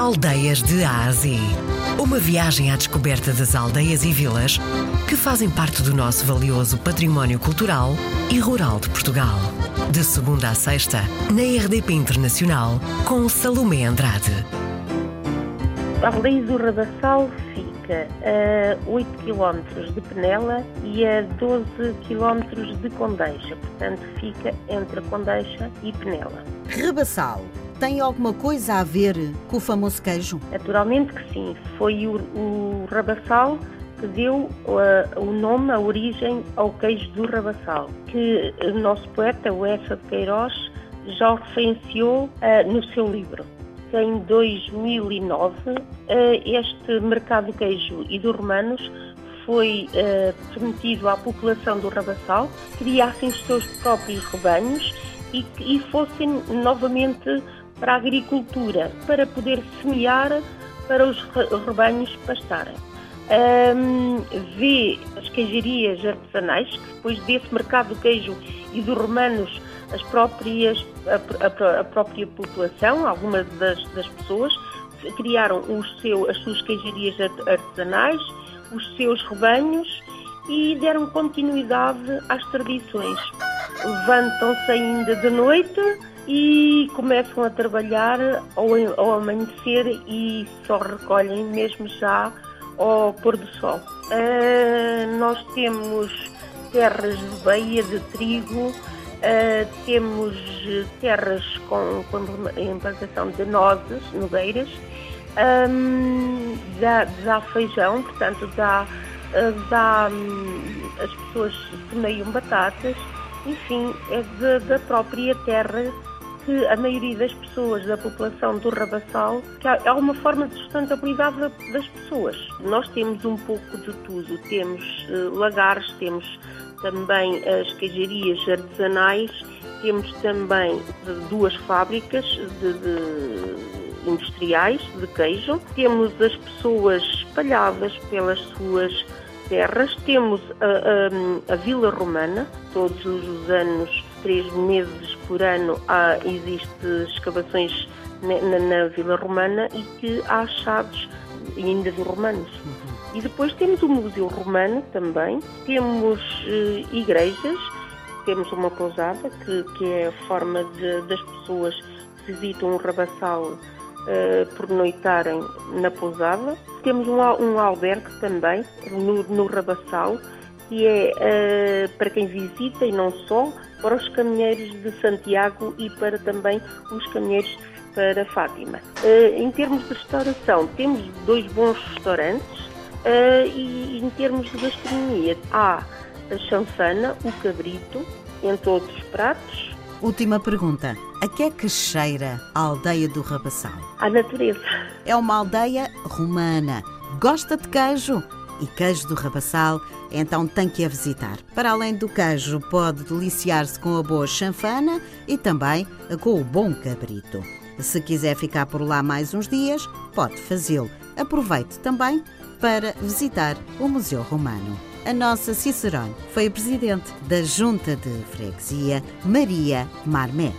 Aldeias de Ásia. Uma viagem à descoberta das aldeias e vilas que fazem parte do nosso valioso património cultural e rural de Portugal. De segunda a sexta, na RDP Internacional, com Salomé Andrade. A aldeia do Rabassal fica a 8 km de Penela e a 12 km de Condeixa, portanto fica entre Condeixa e Penela. Rebassal tem alguma coisa a ver com o famoso queijo? Naturalmente que sim, foi o, o que deu uh, o nome, a origem ao queijo do Rabassal, que o nosso poeta, o Essa de Queiroz, já referenciou uh, no seu livro. Em 2009, uh, este mercado do queijo e dos romanos foi permitido à população do Rabassal criassem os seus próprios rebanhos e, e fossem novamente para a agricultura, para poder semear para os rebanhos pastarem. Um, vê as queijarias artesanais, que depois desse mercado do queijo e dos romanos, as próprias, a, a, a própria população, algumas das, das pessoas, criaram seu, as suas queijarias artesanais, os seus rebanhos e deram continuidade às tradições. Levantam-se ainda de noite e começam a trabalhar ao, ao amanhecer e só recolhem mesmo já ao pôr do sol. Uh, nós temos terras de beia, de trigo, uh, temos terras com, com implantação de nozes, nogueiras, um, dá, dá, feijão, portanto dá, dá um, as pessoas semeiam batatas, enfim, é da própria terra que a maioria das pessoas da população do Rabassal, que há uma forma de sustentabilidade das pessoas. Nós temos um pouco de tudo, temos uh, lagares, temos também as queijarias artesanais, temos também duas fábricas de, de industriais de queijo, temos as pessoas espalhadas pelas suas terras, temos a, a, a Vila Romana, todos os anos três meses por ano há, existe escavações na, na, Vila Romana e que há achados ainda de romanos. Uhum. E depois temos o Museu Romano também, temos uh, igrejas, temos uma pousada, que, que é a forma de, das pessoas que visitam o Rabassal uh, por noitarem na pousada. Temos um, um albergue também, no, no Rabassal, que é uh, para quem visita e não só, para os caminheiros de Santiago e para também os caminheiros para Fátima. Uh, em termos de restauração, temos dois bons restaurantes uh, e em termos de gastronomia, há a chanfana, o cabrito, em todos os pratos. Última pergunta. A que é que cheira a aldeia do Rabassal? A natureza. É uma aldeia romana. Gosta de queijo? E queijo do Rabassal, então tem que a visitar. Para além do queijo, pode deliciar-se com a boa chanfana e também com o bom cabrito. Se quiser ficar por lá mais uns dias, pode fazê-lo. Aproveite também para visitar o Museu Romano. A nossa Cicerone foi a presidente da Junta de Freguesia, Maria Marmé.